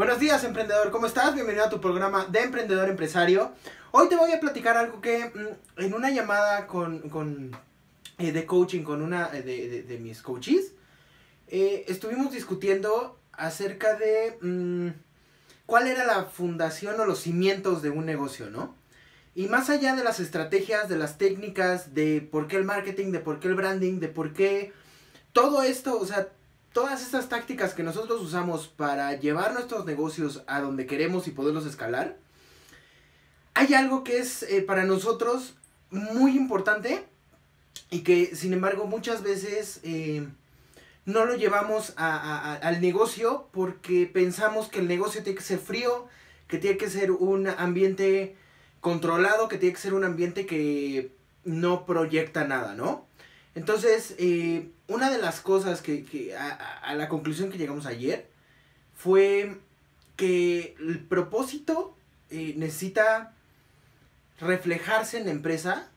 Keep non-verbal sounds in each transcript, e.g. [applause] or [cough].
Buenos días, emprendedor, ¿cómo estás? Bienvenido a tu programa de emprendedor empresario. Hoy te voy a platicar algo que mm, en una llamada con, con eh, de coaching con una eh, de, de, mis coaches, eh, estuvimos discutiendo acerca de mm, cuál era la fundación o los cimientos de un negocio, ¿no? Y más allá de las estrategias, de las técnicas, de por qué el marketing, de por qué el branding, de por qué todo esto, o sea, todas estas tácticas que nosotros usamos para llevar nuestros negocios a donde queremos y poderlos escalar, hay algo que es eh, para nosotros muy importante y que sin embargo muchas veces eh, no lo llevamos a, al negocio porque pensamos que el negocio tiene que ser frío, que tiene que ser un ambiente controlado, que tiene que ser un ambiente que no proyecta nada, ¿no? Entonces, eh, una de las cosas que, que a, a, la conclusión que llegamos ayer fue que el propósito eh, necesita reflejarse en la empresa,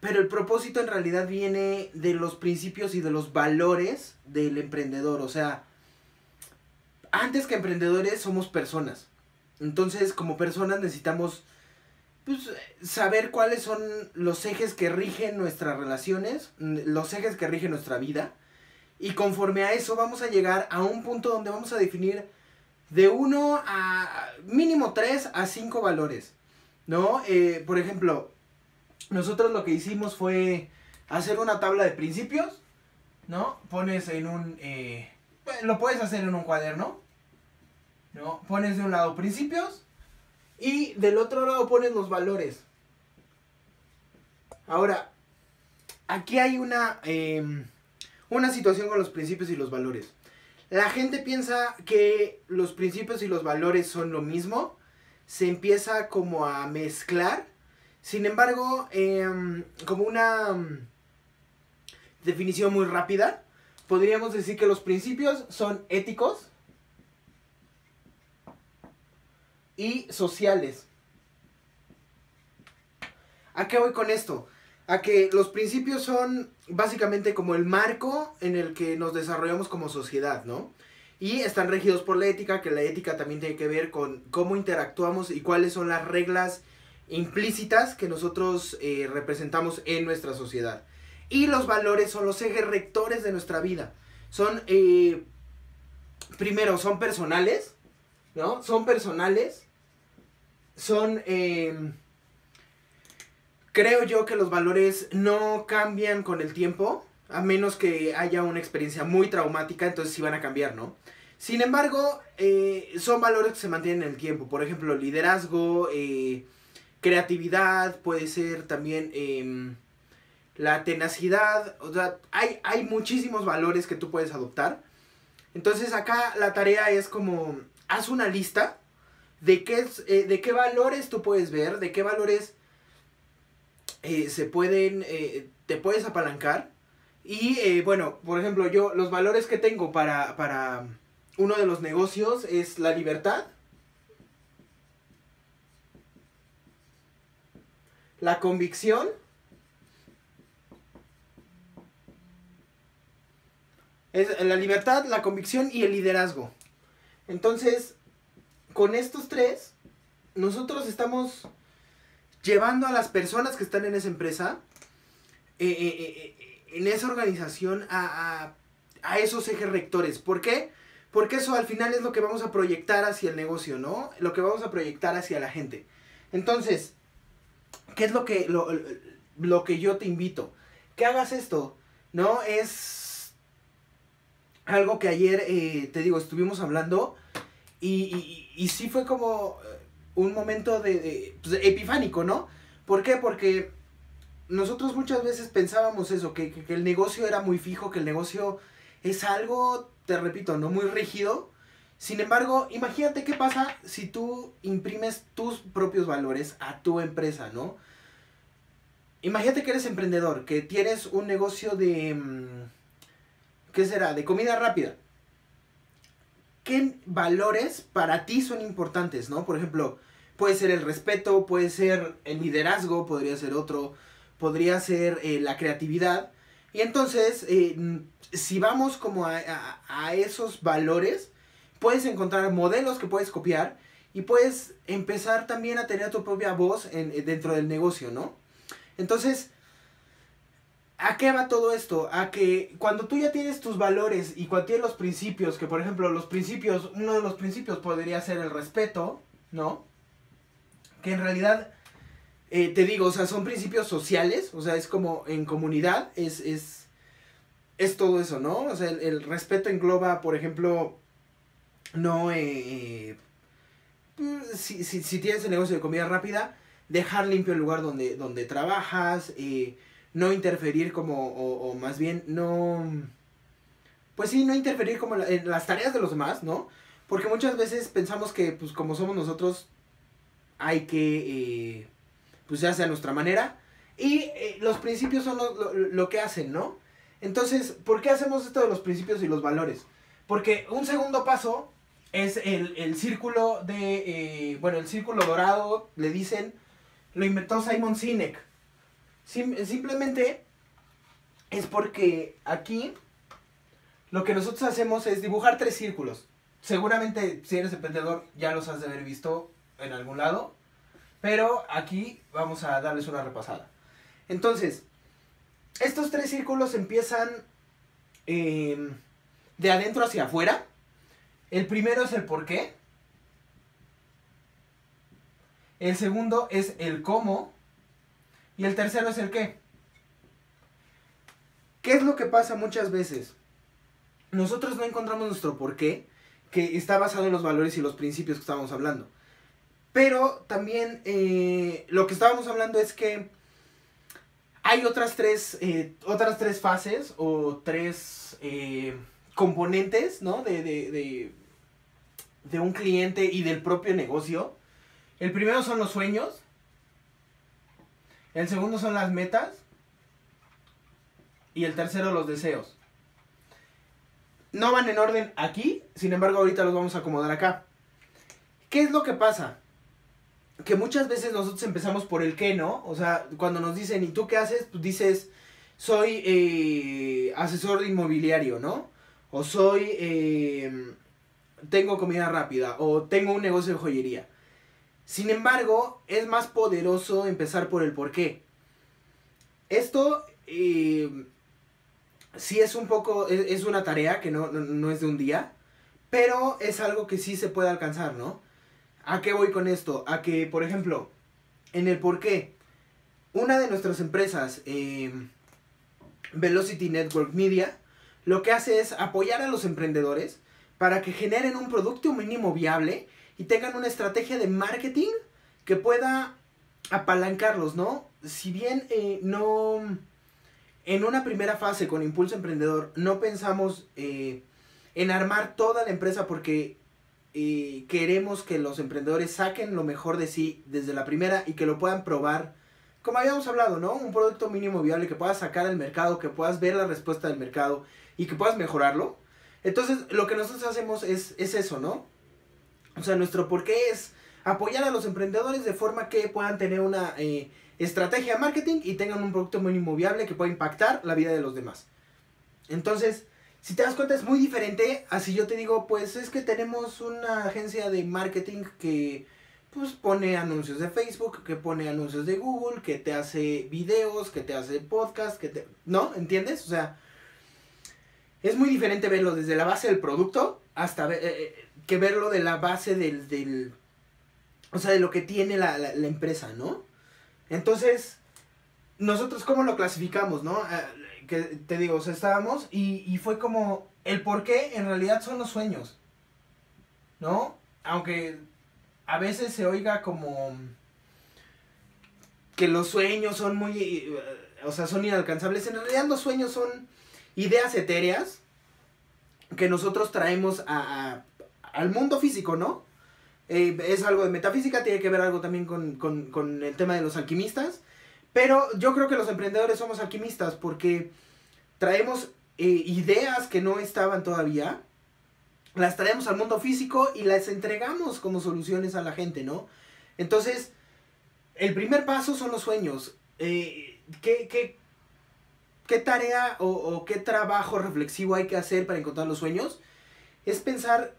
pero el propósito en realidad viene de los principios y de los valores del emprendedor. O sea, antes que emprendedores somos personas. Entonces, como personas necesitamos pues, saber cuáles son los ejes que rigen nuestras relaciones, los ejes que rigen nuestra vida. Y conforme a eso vamos a llegar a un punto donde vamos a definir de uno a mínimo tres a cinco valores. ¿No? Eh, por ejemplo, nosotros lo que hicimos fue hacer una tabla de principios. ¿No? Pones en un... Eh, lo puedes hacer en un cuaderno. ¿No? Pones de un lado principios y del otro lado ponen los valores. Ahora, aquí hay una, eh, una situación con los principios y los valores. La gente piensa que los principios y los valores son lo mismo. Se empieza como a mezclar. Sin embargo, eh, como una um, definición muy rápida, podríamos decir que los principios son éticos, y sociales. ¿A qué voy con esto? A que los principios son básicamente como el marco en el que nos desarrollamos como sociedad, ¿no? Y están regidos por la ética, que la ética también tiene que ver con cómo interactuamos y cuáles son las reglas implícitas que nosotros eh, representamos en nuestra sociedad. Y los valores son los ejes rectores de nuestra vida. Son, eh, primero, son personales, ¿no? Son personales son... Eh, creo yo que los valores no cambian con el tiempo, a menos que haya una experiencia muy traumática, entonces sí van a cambiar, ¿no? Sin embargo, eh, son valores que se mantienen en el tiempo. Por ejemplo, liderazgo, eh, creatividad, puede ser también eh, la tenacidad. O sea, hay, hay muchísimos valores que tú puedes adoptar. Entonces acá la tarea es como, haz una lista de qué, eh, de qué valores tú puedes ver, de qué valores eh, se pueden, eh, te puedes apalancar. Y bueno, por ejemplo, yo los valores que tengo para, para uno de los negocios es la libertad, la convicción, es la libertad, la convicción y el liderazgo. Entonces, con estos tres, nosotros estamos llevando a las personas que están en esa empresa, eh, eh, eh, en esa organización, a, a, esos ejes rectores. ¿Por qué? Porque eso al final es lo que vamos a proyectar hacia el negocio, ¿no? Lo que vamos a proyectar hacia la gente. Entonces, ¿qué es lo que, lo, lo que yo te invito? Que hagas esto, ¿no? Es algo que ayer, eh, te digo, estuvimos hablando y, y, sí fue como un momento de, pues, epifánico, ¿no? ¿Por qué? Porque nosotros muchas veces pensábamos eso, que, que, el negocio era muy fijo, que el negocio es algo, te repito, no muy rígido. Sin embargo, imagínate qué pasa si tú imprimes tus propios valores a tu empresa, ¿no? Imagínate que eres emprendedor, que tienes un negocio de... Mm, ¿Qué será? De comida rápida. ¿Qué valores para ti son importantes, no? Por ejemplo, puede ser el respeto, puede ser el liderazgo, podría ser otro, podría ser eh, la creatividad. Y entonces, eh, si vamos como a, esos valores, puedes encontrar modelos que puedes copiar y puedes empezar también a tener tu propia voz en, dentro del negocio, ¿no? Entonces, ¿a qué va todo esto? A que cuando tú ya tienes tus valores y cuando tienes los principios, que por ejemplo los principios, uno de los principios podría ser el respeto, ¿no? Que en realidad eh, te digo, o sea, son principios sociales, o sea, es como en comunidad, es, es, es todo eso, ¿no? O sea, el, respeto engloba, por ejemplo, no, eh, pues, si, si, si, tienes el negocio de comida rápida, dejar limpio el lugar donde, donde trabajas, eh, no interferir como, o, más bien, no, pues sí, no interferir como en las tareas de los demás, ¿no? Porque muchas veces pensamos que, pues como somos nosotros, hay que... Eh, pues se hace a nuestra manera. Y eh, los principios son lo, que hacen, ¿no? Entonces, ¿por qué hacemos esto de los principios y los valores? Porque un segundo paso es el, círculo de, eh, bueno, el círculo dorado, le dicen, lo inventó Simon Sinek. Simplemente es porque aquí lo que nosotros hacemos es dibujar tres círculos. Seguramente si eres emprendedor ya los has de haber visto en algún lado. Pero aquí vamos a darles una repasada. Entonces, estos tres círculos empiezan em, de adentro hacia afuera. El primero es el por qué. El segundo es el cómo. Y el tercero es el qué. ¿Qué es lo que pasa muchas veces? Nosotros no encontramos nuestro por qué, que está basado en los valores y los principios que estábamos hablando. Pero también eh, lo que estábamos hablando es que hay otras tres, eh, otras tres fases o tres eh, componentes, ¿no? De, de, de, un cliente y del propio negocio. El primero son los sueños. El segundo son las metas. Y el tercero los deseos. No van en orden aquí, sin embargo ahorita los vamos a acomodar acá. ¿Qué es lo que pasa? que muchas veces nosotros empezamos por el qué, ¿no? O sea, cuando nos dicen, ¿y tú qué haces? Pues dices, soy eh, asesor inmobiliario, ¿no? O soy, eh, tengo comida rápida, o tengo un negocio de joyería. Sin embargo, es más poderoso empezar por el por qué. Esto eh, sí es un poco, es, una tarea que no, no es de un día, pero es algo que sí se puede alcanzar, ¿no? ¿A qué voy con esto? A que, por ejemplo, en el por qué, una de nuestras empresas, em, Velocity Network Media, lo que hace es apoyar a los emprendedores para que generen un producto mínimo viable y tengan una estrategia de marketing que pueda apalancarlos, ¿no? Si bien eh, no, en una primera fase con Impulso Emprendedor no pensamos eh, en armar toda la empresa porque y queremos que los emprendedores saquen lo mejor de sí desde la primera y que lo puedan probar. Como habíamos hablado, ¿no? Un producto mínimo viable que puedas sacar al mercado, que puedas ver la respuesta del mercado y que puedas mejorarlo. Entonces, lo que nosotros hacemos es, es eso, ¿no? O sea, nuestro porqué es apoyar a los emprendedores de forma que puedan tener una eh, estrategia de marketing y tengan un producto mínimo viable que pueda impactar la vida de los demás. Entonces, si te das cuenta es muy diferente así yo te digo, pues es que tenemos una agencia de marketing que pues pone anuncios de Facebook, que pone anuncios de Google, que te hace videos, que te hace podcast, que te... ¿No? ¿Entiendes? O sea, es muy diferente verlo desde la base del producto hasta eh, eh, que verlo de la base del, del... O sea, de lo que tiene la, la, empresa, ¿no? Entonces, nosotros cómo lo clasificamos, ¿no? Eh, que te digo, o sea, estábamos y, y fue como el por qué en realidad son los sueños, ¿no? Aunque a veces se oiga como que los sueños son muy, o sea, son inalcanzables. En realidad los sueños son ideas etéreas que nosotros traemos a, al mundo físico, ¿no? Eh, es algo de metafísica, tiene que ver algo también con, con, el tema de los alquimistas. Pero yo creo que los emprendedores somos alquimistas porque traemos eh, ideas que no estaban todavía, las traemos al mundo físico y las entregamos como soluciones a la gente, ¿no? Entonces, el primer paso son los sueños. Eh, ¿qué, qué, qué, tarea o, o, qué trabajo reflexivo hay que hacer para encontrar los sueños? Es pensar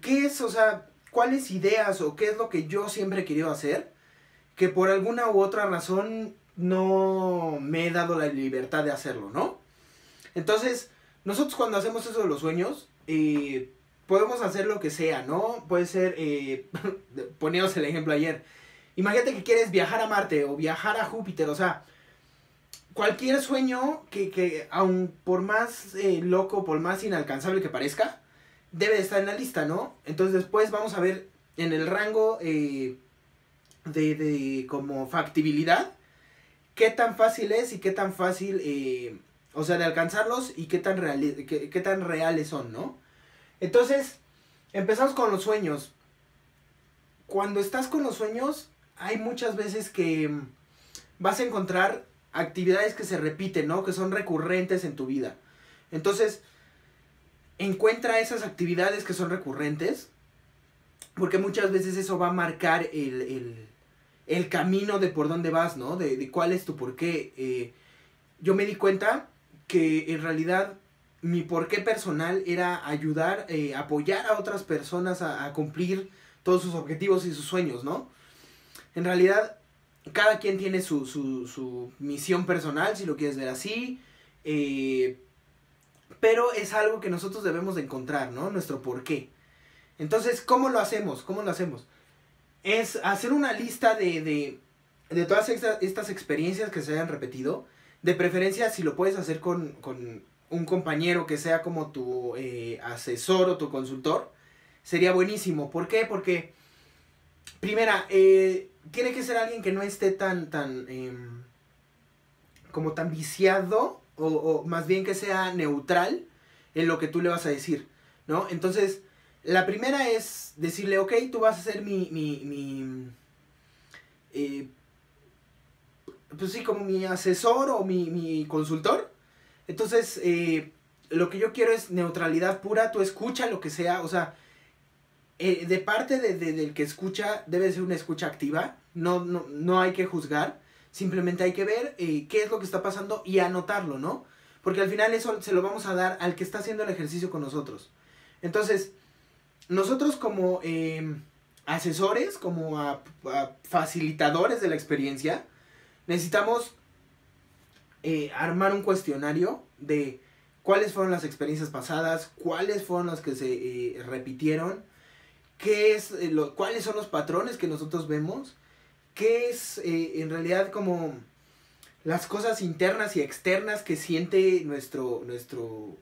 qué es, o sea, cuáles ideas o qué es lo que yo siempre he querido hacer, que por alguna u otra razón no me he dado la libertad de hacerlo, ¿no? Entonces, nosotros cuando hacemos eso de los sueños, eh, podemos hacer lo que sea, ¿no? Puede ser, eh, [laughs] el ejemplo ayer, imagínate que quieres viajar a Marte o viajar a Júpiter, o sea, cualquier sueño que, que aun por más eh, loco, por más inalcanzable que parezca, debe estar en la lista, ¿no? Entonces después vamos a ver en el rango eh, de, de, como factibilidad, qué tan fácil es y qué tan fácil, eh, o sea, de alcanzarlos y qué tan, reali qué, qué tan reales son, ¿no? Entonces, empezamos con los sueños. Cuando estás con los sueños, hay muchas veces que vas a encontrar actividades que se repiten, ¿no? Que son recurrentes en tu vida. Entonces, encuentra esas actividades que son recurrentes, porque muchas veces eso va a marcar el, el, camino de por dónde vas, ¿no? De, cuál es tu porqué. Eh, yo me di cuenta que en realidad mi porqué personal era ayudar, eh, apoyar a otras personas a, cumplir todos sus objetivos y sus sueños, ¿no? En realidad, cada quien tiene su, su, su misión personal, si lo quieres ver así. Eh, pero es algo que nosotros debemos de encontrar, ¿no? Nuestro porqué. Entonces, ¿cómo lo hacemos? ¿Cómo lo hacemos? Es hacer una lista de, de, de todas estas, experiencias que se hayan repetido. De preferencia, si lo puedes hacer con, con un compañero que sea como tu eh, asesor o tu consultor, sería buenísimo. ¿Por qué? Porque, primera, eh, tiene que ser alguien que no esté tan, tan, eh, como tan viciado o, más bien que sea neutral en lo que tú le vas a decir, ¿no? Entonces, la primera es decirle, ok, tú vas a ser mi, mi, mi eh, pues sí, como mi asesor o mi, mi consultor. Entonces, eh, lo que yo quiero es neutralidad pura, tú escucha lo que sea, o sea, eh, de parte de, de, del que escucha, debe ser una escucha activa, no, no, no hay que juzgar, Simplemente hay que ver eh, qué es lo que está pasando y anotarlo, ¿no? Porque al final eso se lo vamos a dar al que está haciendo el ejercicio con nosotros. Entonces, nosotros como eh, asesores, como facilitadores de la experiencia, necesitamos eh, armar un cuestionario de cuáles fueron las experiencias pasadas, cuáles fueron las que se repitieron, qué es, eh, lo, cuáles son los patrones que nosotros vemos qué es eh, en realidad como las cosas internas y externas que siente nuestro, nuestro,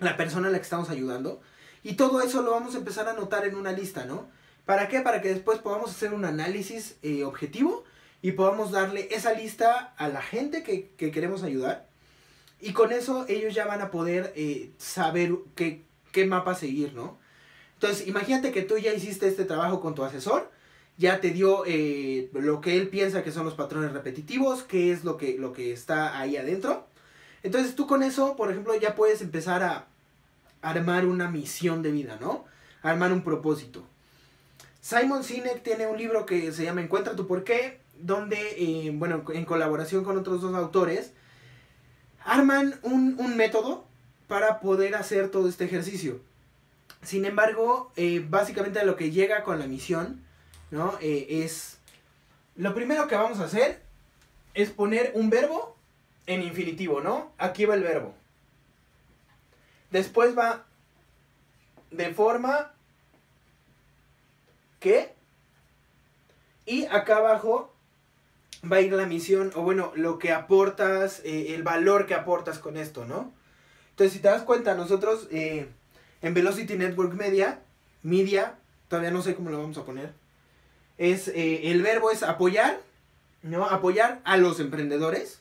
la persona a la que estamos ayudando. Y todo eso lo vamos a empezar a anotar en una lista, ¿no? ¿Para qué? Para que después podamos hacer un análisis eh, objetivo y podamos darle esa lista a la gente que, que, queremos ayudar. Y con eso ellos ya van a poder eh, saber qué, qué mapa seguir, ¿no? Entonces, imagínate que tú ya hiciste este trabajo con tu asesor ya te dio eh, lo que él piensa que son los patrones repetitivos, qué es lo que, lo que está ahí adentro. Entonces tú con eso, por ejemplo, ya puedes empezar a armar una misión de vida, ¿no? armar un propósito. Simon Sinek tiene un libro que se llama Encuentra tu porqué, donde, eh, bueno, en colaboración con otros dos autores, arman un, un, método para poder hacer todo este ejercicio. Sin embargo, eh, básicamente lo que llega con la misión ¿no? Eh, es, lo primero que vamos a hacer es poner un verbo en infinitivo, ¿no? Aquí va el verbo. Después va de forma que y acá abajo va a ir la misión, o bueno, lo que aportas, eh, el valor que aportas con esto, ¿no? Entonces, si te das cuenta, nosotros en Velocity Network Media, Media, todavía no sé cómo lo vamos a poner, es, eh, el verbo es apoyar, ¿no? Apoyar a los emprendedores,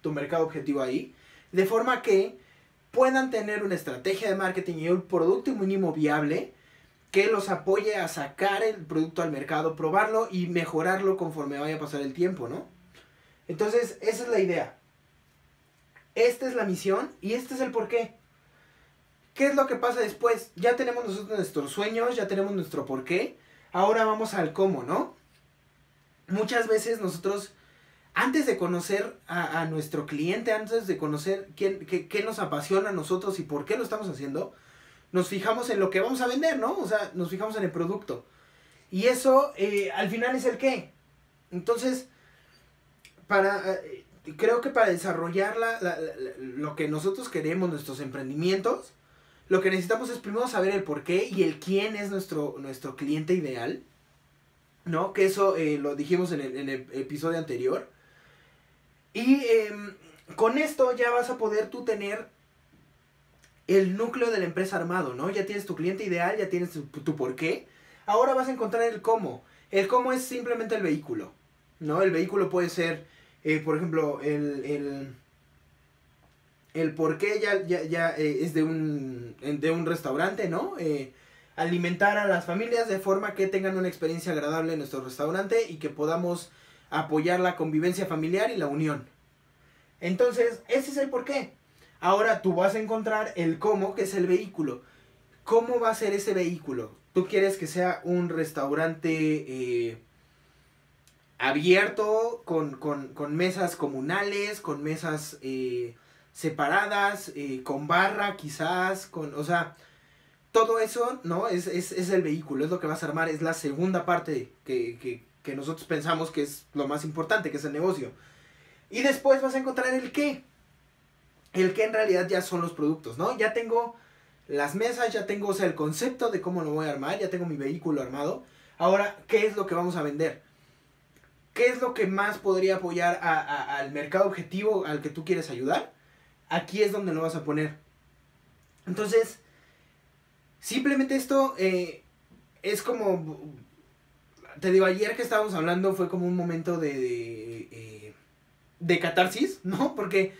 tu mercado objetivo ahí, de forma que puedan tener una estrategia de marketing y un producto mínimo viable que los apoye a sacar el producto al mercado, probarlo y mejorarlo conforme vaya a pasar el tiempo, ¿no? Entonces, esa es la idea. Esta es la misión y este es el porqué. ¿Qué es lo que pasa después? Ya tenemos nosotros nuestros sueños, ya tenemos nuestro porqué. Ahora vamos al cómo, ¿no? Muchas veces nosotros, antes de conocer a, nuestro cliente, antes de conocer quién, qué, nos apasiona a nosotros y por qué lo estamos haciendo, nos fijamos en lo que vamos a vender, ¿no? O sea, nos fijamos en el producto. Y eso eh, al final es el qué. Entonces, para, eh, creo que para desarrollar lo que nosotros queremos, nuestros emprendimientos, lo que necesitamos es primero saber el por qué y el quién es nuestro, nuestro cliente ideal. ¿No? Que eso eh, lo dijimos en el, episodio anterior. Y em, con esto ya vas a poder tú tener el núcleo de la empresa armado, ¿no? Ya tienes tu cliente ideal, ya tienes tu, por qué. Ahora vas a encontrar el cómo. El cómo es simplemente el vehículo, ¿no? El vehículo puede ser, eh, por ejemplo, el, el, el por qué ya, ya, ya eh, es de un, de un restaurante, ¿no? Eh, alimentar a las familias de forma que tengan una experiencia agradable en nuestro restaurante y que podamos apoyar la convivencia familiar y la unión. Entonces, ese es el por qué. Ahora tú vas a encontrar el cómo, que es el vehículo. ¿Cómo va a ser ese vehículo? Tú quieres que sea un restaurante eh, abierto, con, mesas comunales, con mesas separadas, eh, con barra quizás, con, o sea, todo eso, ¿no? Es, es, el vehículo, es lo que vas a armar, es la segunda parte que, que nosotros pensamos que es lo más importante, que es el negocio. Y después vas a encontrar el qué el que en realidad ya son los productos, ¿no? Ya tengo las mesas, ya tengo, o sea, el concepto de cómo lo voy a armar, ya tengo mi vehículo armado. Ahora, ¿qué es lo que vamos a vender? ¿Qué es lo que más podría apoyar al mercado objetivo al que tú quieres ayudar? Aquí es donde lo vas a poner. Entonces, simplemente esto eh, es como, te digo, ayer que estábamos hablando fue como un momento de, de, eh, de catarsis, ¿no? [laughs] Porque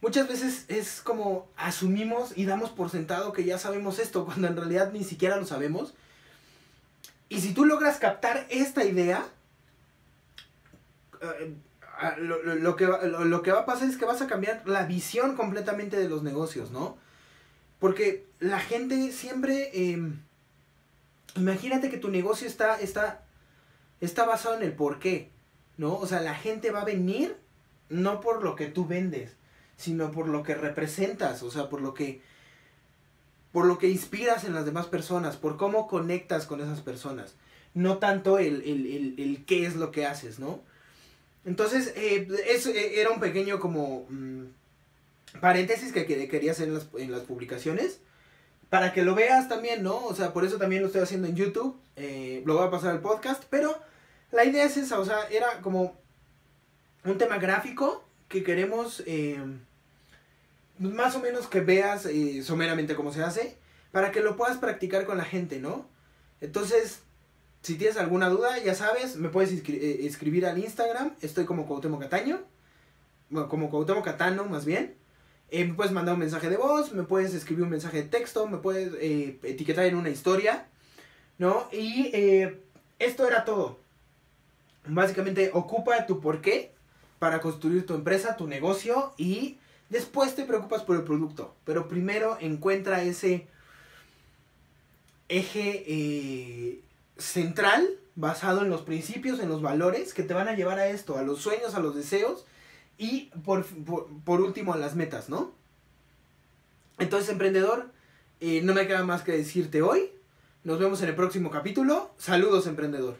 muchas veces es como asumimos y damos por sentado que ya sabemos esto, cuando en realidad ni siquiera lo sabemos. Y si tú logras captar esta idea, eh, lo, que, lo, que va a pasar es que vas a cambiar la visión completamente de los negocios, ¿no? Porque la gente siempre... Em, imagínate que tu negocio está, está, está basado en el por qué, ¿no? O sea, la gente va a venir no por lo que tú vendes, sino por lo que representas, o sea, por lo que por lo que inspiras en las demás personas, por cómo conectas con esas personas, no tanto el, el, qué es lo que haces, ¿no? Entonces, eh, eso eh, era un pequeño como mm, paréntesis que, quería hacer en las, en las, publicaciones, para que lo veas también, ¿no? O sea, por eso también lo estoy haciendo en YouTube, eh, lo voy a pasar al podcast, pero la idea es esa, o sea, era como un tema gráfico que queremos más o menos que veas someramente cómo se hace, para que lo puedas practicar con la gente, ¿no? Entonces, si tienes alguna duda, ya sabes, me puedes eh, escribir al Instagram, estoy como Cuauhtémoc Cataño, bueno, como Cuauhtémoc Catano más bien. Eh, me puedes mandar un mensaje de voz, me puedes escribir un mensaje de texto, me puedes etiquetar en una historia, ¿no? Y esto era todo. Básicamente, ocupa tu porqué para construir tu empresa, tu negocio y Después te preocupas por el producto, pero primero encuentra ese eje eh, central basado en los principios, en los valores que te van a llevar a esto, a los sueños, a los deseos y por, último a las metas, ¿no? Entonces, emprendedor, eh, no me queda más que decirte hoy. Nos vemos en el próximo capítulo. Saludos, emprendedor.